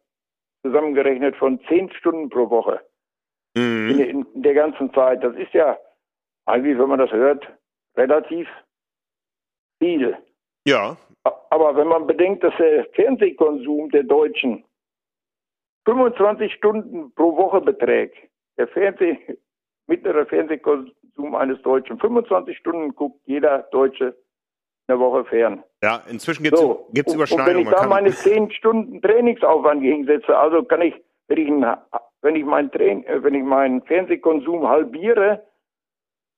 zusammengerechnet von 10 Stunden pro Woche. Mhm. In, in, der ganzen Zeit. Das ist ja eigentlich, wenn man das hört, relativ viel. Ja. Aber wenn man bedenkt, dass der Fernsehkonsum der Deutschen 25 Stunden pro Woche beträgt, der Fernseh, mittlere Fernsehkonsum eines Deutschen, 25 Stunden guckt jeder Deutsche eine Woche fern. Ja, inzwischen gibt es so. Überschneidungen. Und wenn ich da meine 10 Stunden Trainingsaufwand gegensetze, also kann ich, wenn ich, wenn ich, mein Train, äh, wenn ich meinen Fernsehkonsum halbiere,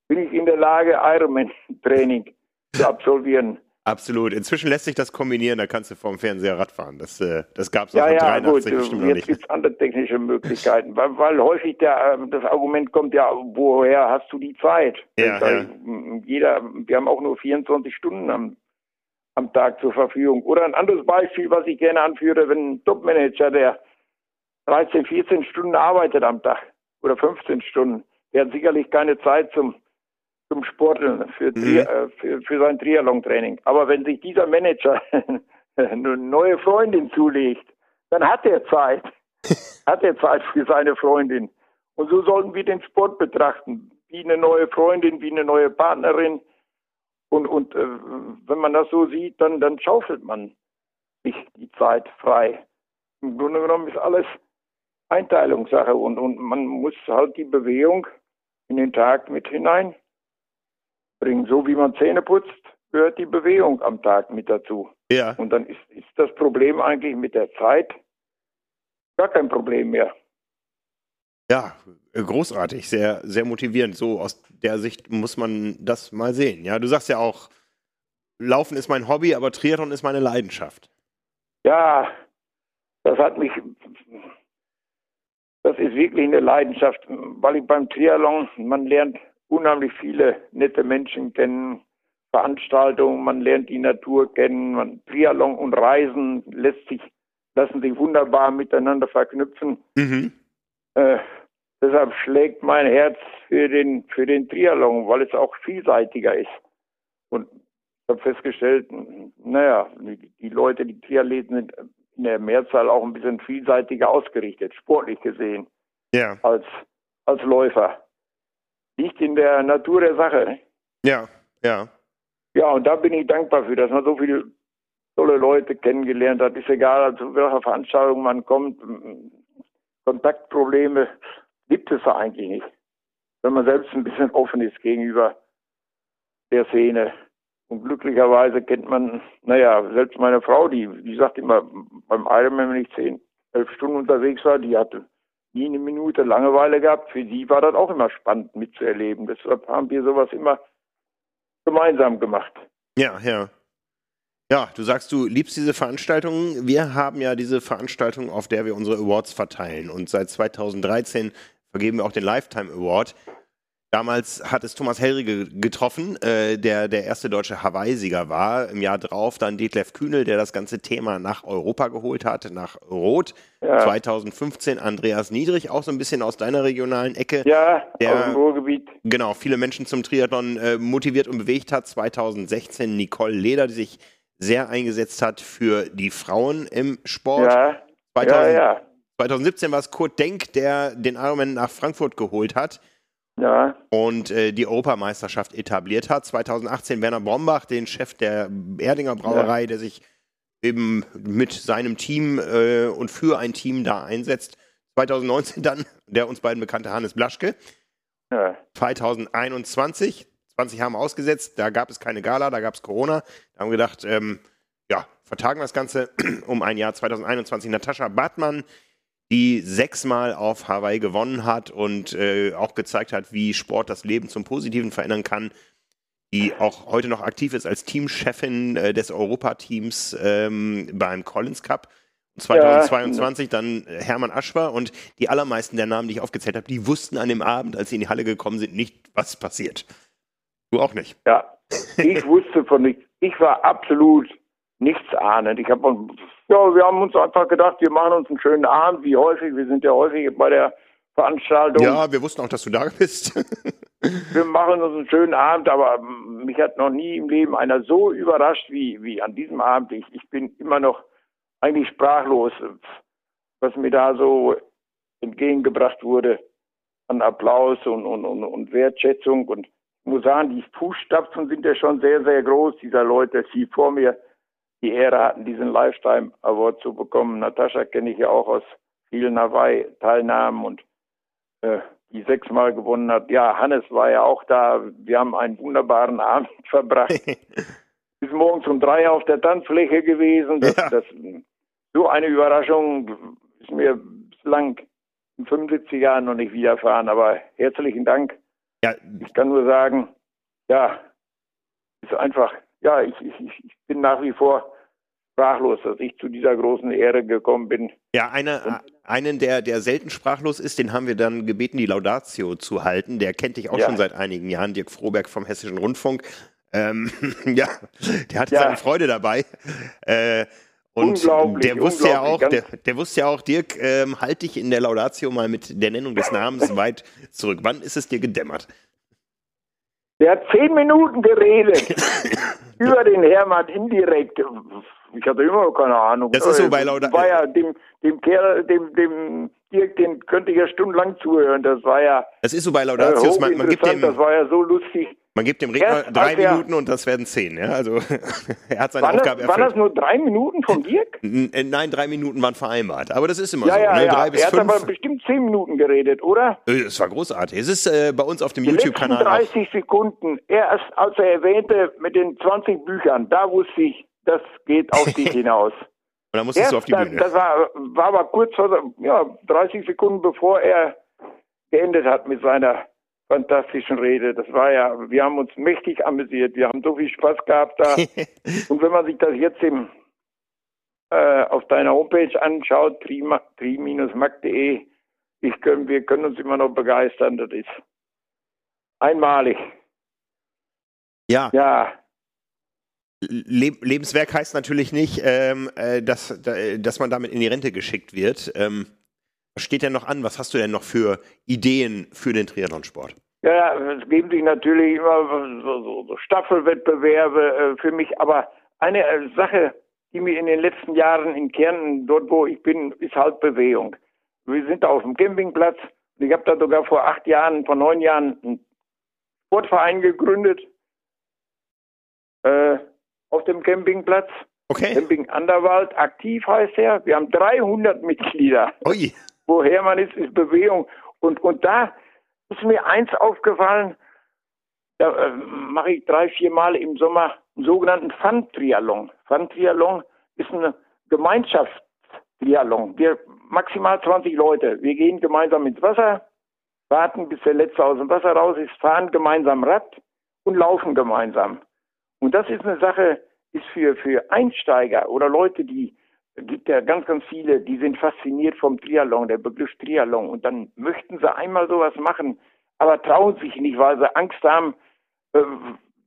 bin ich in der Lage, Ironman-Training zu absolvieren. Absolut. Inzwischen lässt sich das kombinieren, da kannst du vom Fernseher Radfahren. Das, äh, das gab es ja, ja, 83 gut. bestimmt Jetzt gibt es andere technische Möglichkeiten, weil, weil häufig der, äh, das Argument kommt ja, woher hast du die Zeit? Ja, ja. Jeder, wir haben auch nur 24 Stunden am, am Tag zur Verfügung. Oder ein anderes Beispiel, was ich gerne anführe, wenn ein Topmanager, der 13, 14 Stunden arbeitet am Tag oder 15 Stunden, der hat sicherlich keine Zeit zum zum Sporteln, für, mhm. Äh, für, für sein Triathlon-Training. Aber wenn sich dieser Manager eine neue Freundin zulegt, dann hat er Zeit. hat er Zeit für seine Freundin. Und so sollten wir den Sport betrachten, wie eine neue Freundin, wie eine neue Partnerin. Und, und äh, wenn man das so sieht, dann, dann schaufelt man sich die Zeit frei. Im Grunde genommen ist alles Einteilungssache und, und man muss halt die Bewegung in den Tag mit hinein bringen. So wie man Zähne putzt, gehört die Bewegung am Tag mit dazu. Ja. Und dann ist, ist das Problem eigentlich mit der Zeit gar kein Problem mehr. Ja, großartig, sehr, sehr motivierend. So aus der Sicht muss man das mal sehen. Ja, du sagst ja auch, Laufen ist mein Hobby, aber Triathlon ist meine Leidenschaft. Ja, das hat mich, das ist wirklich eine Leidenschaft, weil ich beim Triathlon, man lernt unheimlich viele nette Menschen kennen, Veranstaltungen, man lernt die Natur kennen, man Triathlon und Reisen lässt sich, lassen sich wunderbar miteinander verknüpfen. Mhm. Äh, deshalb schlägt mein Herz für den, für den Triathlon, weil es auch vielseitiger ist. Und ich habe festgestellt, naja, die, die Leute, die Triathleten sind in der Mehrzahl auch ein bisschen vielseitiger ausgerichtet, sportlich gesehen, ja. als, als Läufer liegt in der Natur der Sache. Ja, ja. Ja, und da bin ich dankbar für, dass man so viele tolle Leute kennengelernt hat. Ist egal, zu welcher Veranstaltung man kommt. Kontaktprobleme gibt es da eigentlich nicht. Wenn man selbst ein bisschen offen ist gegenüber der Szene. Und glücklicherweise kennt man, naja, selbst meine Frau, die, die sagt immer, beim Ironman, wenn ich zehn, elf Stunden unterwegs war, die hatte nie eine Minute Langeweile gehabt. Für sie war das auch immer spannend mitzuerleben. Deshalb haben wir sowas immer gemeinsam gemacht. Ja, ja. Ja, du sagst, du liebst diese Veranstaltungen. Wir haben ja diese Veranstaltung, auf der wir unsere Awards verteilen. Und seit 2013 vergeben wir auch den Lifetime Award. Damals hat es Thomas Helrige getroffen, äh, der der erste deutsche Hawaii-Sieger war. Im Jahr drauf dann Detlef Kühnel, der das ganze Thema nach Europa geholt hat, nach Rot. Ja. 2015 Andreas Niedrich, auch so ein bisschen aus deiner regionalen Ecke. Ja, der, aus dem Ruhrgebiet. Genau, viele Menschen zum Triathlon äh, motiviert und bewegt hat. 2016 Nicole Leder, die sich sehr eingesetzt hat für die Frauen im Sport. Ja, 2000, ja, ja. 2017 war es Kurt Denk, der den Ironman nach Frankfurt geholt hat ja. und äh, die Europameisterschaft etabliert hat. 2018 Werner Brombach, den Chef der Erdinger Brauerei, ja. der sich eben mit seinem Team äh, und für ein Team da einsetzt. 2019 dann der uns beiden bekannte Hannes Blaschke. Ja. 2021, 20 haben ausgesetzt, da gab es keine Gala, da gab es Corona. Da haben wir gedacht, ähm, ja, vertagen wir das Ganze um ein Jahr 2021. Natascha Bartmann, die sechsmal auf Hawaii gewonnen hat und äh, auch gezeigt hat, wie Sport das Leben zum Positiven verändern kann, die auch heute noch aktiv ist als Teamchefin äh, des Europateams ähm, beim Collins Cup. 2022 ja. dann Hermann Aschwer und die allermeisten der Namen, die ich aufgezählt habe, die wussten an dem Abend, als sie in die Halle gekommen sind, nicht, was passiert. Du auch nicht. Ja, ich wusste von nichts. Ich war absolut nichts ahnend. Ich habe ja, wir haben uns einfach gedacht, wir machen uns einen schönen Abend, wie häufig. Wir sind ja häufig bei der Veranstaltung. Ja, wir wussten auch, dass du da bist. wir machen uns einen schönen Abend, aber mich hat noch nie im Leben einer so überrascht wie, wie an diesem Abend. Ich, ich bin immer noch eigentlich sprachlos, was mir da so entgegengebracht wurde an Applaus und, und, und, und Wertschätzung. Und ich muss sagen, die Fußstapfen sind ja schon sehr, sehr groß dieser Leute, die vor mir die Ehre hatten, diesen Lifetime Award zu bekommen. Natascha kenne ich ja auch aus vielen Hawaii-Teilnahmen und äh, die sechsmal gewonnen hat. Ja, Hannes war ja auch da. Wir haben einen wunderbaren Abend verbracht. Bis morgens um drei auf der Tanzfläche gewesen. Das, ja. das, so eine Überraschung ist mir bislang in 75 Jahren noch nicht widerfahren. Aber herzlichen Dank. Ja. Ich kann nur sagen, ja, ist einfach, ja, ich, ich, ich bin nach wie vor sprachlos, dass ich zu dieser großen Ehre gekommen bin. Ja, eine, einen, der, der selten sprachlos ist, den haben wir dann gebeten, die Laudatio zu halten. Der kennt dich auch ja. schon seit einigen Jahren, Dirk Froberg vom Hessischen Rundfunk. Ähm, ja, der hatte ja. seine Freude dabei. Äh, und der wusste ja auch, der, der, wusste ja auch, Dirk, ähm, halt dich in der Laudatio mal mit der Nennung des Namens weit zurück. Wann ist es dir gedämmert? Der hat zehn Minuten geredet über den Hermann indirekt. Ich hatte immer noch keine Ahnung. Das ist so bei Lauda. War ja dem, dem Kerl, dem, dem Dirk, den könnte ich ja stundenlang zuhören. Das war ja. Das ist so bei Laudatius. Äh, man, man gibt dem, das war ja so lustig. Man gibt dem Redner drei Minuten und das werden zehn. Ja? Also er hat seine waren Aufgabe das, erfüllt. Waren das nur drei Minuten von Dirk? Äh, nein, drei Minuten waren vereinbart. Aber das ist immer ja, so. Ja, ne? ja. Drei bis er fünf. hat aber bestimmt zehn Minuten geredet, oder? Es war großartig. Es ist äh, bei uns auf dem YouTube-Kanal. 30 Sekunden. Erst als er erwähnte mit den 20 Büchern, da wusste ich, das geht auf dich hinaus. Und dann musstest Erst, du auf die Bühne. Das war, war aber kurz vor, ja, 30 Sekunden bevor er geendet hat mit seiner fantastischen Rede. Das war ja, wir haben uns mächtig amüsiert. Wir haben so viel Spaß gehabt da. Und wenn man sich das jetzt im, äh, auf deiner Homepage anschaut, tri-mag.de, ich können, wir können uns immer noch begeistern. Das ist einmalig. Ja. Ja. Le Lebenswerk heißt natürlich nicht, ähm, äh, dass, dass man damit in die Rente geschickt wird. Ähm, steht denn noch an? Was hast du denn noch für Ideen für den Triathlonsport? Ja, es geben sich natürlich immer so, so, Staffelwettbewerbe äh, für mich, aber eine äh, Sache, die mir in den letzten Jahren in Kärnten, dort wo ich bin, ist halt Bewegung. Wir sind auf dem Campingplatz ich habe da sogar vor acht Jahren, vor neun Jahren einen Sportverein gegründet. Äh, auf dem Campingplatz. Okay. Camping Anderwald, aktiv heißt er. Wir haben 300 Mitglieder. Ui. Woher man ist, ist Bewegung. Und, und da ist mir eins aufgefallen, da äh, mache ich drei, vier Mal im Sommer einen sogenannten Fun-Trialon. Fun-Trialon ist ein Gemeinschaftstrialon. Wir maximal 20 Leute. Wir gehen gemeinsam ins Wasser, warten, bis der Letzte aus dem Wasser raus ist, fahren gemeinsam Rad und laufen gemeinsam. Und das ist eine Sache, ist für, für Einsteiger oder Leute, die, gibt ja ganz, ganz viele, die sind fasziniert vom Triathlon, der Begriff Triathlon. Und dann möchten sie einmal sowas machen, aber trauen sich nicht, weil sie Angst haben, äh,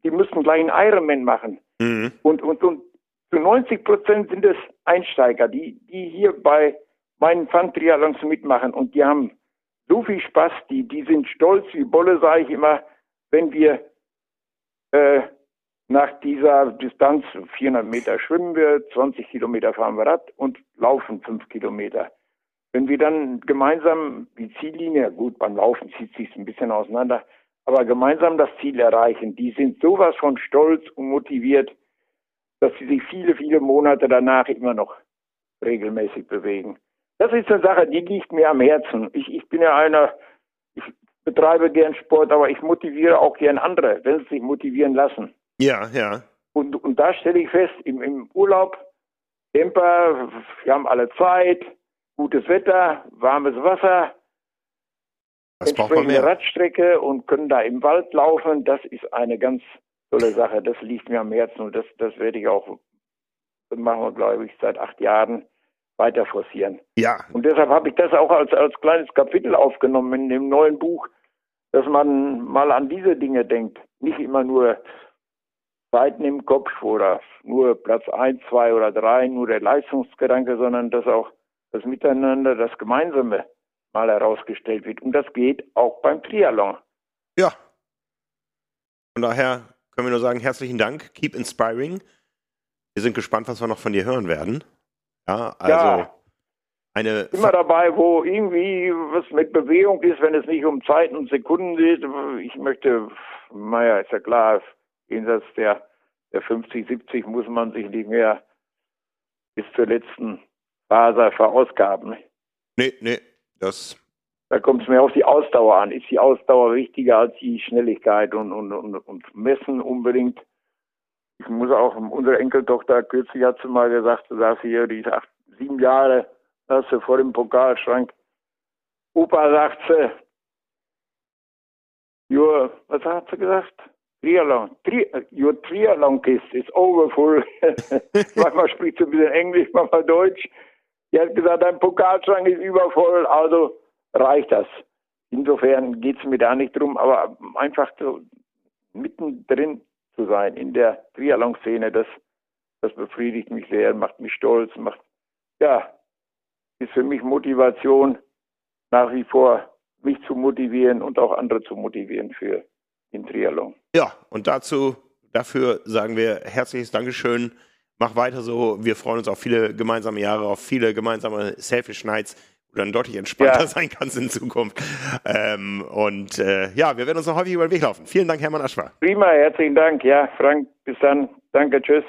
die müssen gleich einen Ironman machen. Mhm. Und, und, und zu 90 Prozent sind es Einsteiger, die, die hier bei meinen Fun-Triathlons mitmachen und die haben so viel Spaß, die, die sind stolz wie Bolle, sage ich immer, wenn wir äh, nach dieser Distanz, 400 Meter schwimmen wir, 20 Kilometer fahren wir Rad und laufen 5 Kilometer. Wenn wir dann gemeinsam die Ziellinie, gut, beim Laufen zieht sich ein bisschen auseinander, aber gemeinsam das Ziel erreichen, die sind sowas von stolz und motiviert, dass sie sich viele, viele Monate danach immer noch regelmäßig bewegen. Das ist eine Sache, die liegt mir am Herzen. Ich, ich bin ja einer, ich betreibe gern Sport, aber ich motiviere auch gern andere, wenn sie sich motivieren lassen. Ja, ja. Und, und da stelle ich fest, im, im Urlaub, Camper, wir haben alle Zeit, gutes Wetter, warmes Wasser, Was entsprechende? Radstrecke und können da im Wald laufen. Das ist eine ganz tolle Sache. Das liegt mir am Herzen und das, das werde ich auch, das machen wir, glaube ich, seit acht Jahren weiter forcieren. Ja, Und deshalb habe ich das auch als, als kleines Kapitel aufgenommen in dem neuen Buch, dass man mal an diese Dinge denkt. Nicht immer nur Zeiten im Kopf oder nur Platz eins, zwei oder drei, nur der Leistungsgedanke, sondern dass auch das Miteinander, das Gemeinsame mal herausgestellt wird. Und das geht auch beim Triathlon. ja. Von daher können wir nur sagen, herzlichen Dank. Keep inspiring. Wir sind gespannt, was wir noch von dir hören werden. Ja, also Ja. eine Immer dabei, wo irgendwie was mit Bewegung ist, wenn es nicht um Zeiten und Sekunden geht. Ich möchte, naja, ist ja klar, jenseits der, der 50, 70 muss man sich nicht mehr bis zur letzten Faser verausgaben. Nee, nee, das Da kommt es mir auf die Ausdauer an. Ist die Ausdauer wichtiger als die Schnelligkeit und, und, und, und Messen unbedingt? Ich muss auch, unsere Enkeltochter kürzlich hat sie mal gesagt, du sagst hier, die ist acht, sieben Jahre, hast du vor dem Pokalschrank. Opa sagt sie, your, was hat sie gesagt? Triathlon, Tri, your Triathlon kist is overfull. manchmal spricht sie ein bisschen Englisch, manchmal Deutsch. Die hat gesagt, dein Pokalschrank ist übervoll, also reicht das. Insofern geht es mir da nicht drum, aber einfach so mittendrin zu sein in der Triathlon-Szene, das, das befriedigt mich sehr, macht mich stolz, macht, ja, ist für mich Motivation, nach wie vor mich zu motivieren und auch andere zu motivieren für den Triathlon. Ja, und dazu, dafür sagen wir herzliches Dankeschön. Mach weiter so. Wir freuen uns auf viele gemeinsame Jahre, auf viele gemeinsame Selfish-Nights, wo du dann deutlich entspannter Ja. sein kannst in Zukunft. Ähm, und äh, ja, wir werden uns noch häufig über den Weg laufen. Vielen Dank, Hermann Aschwa. Prima, herzlichen Dank. Ja, Frank, bis dann. Danke, tschüss.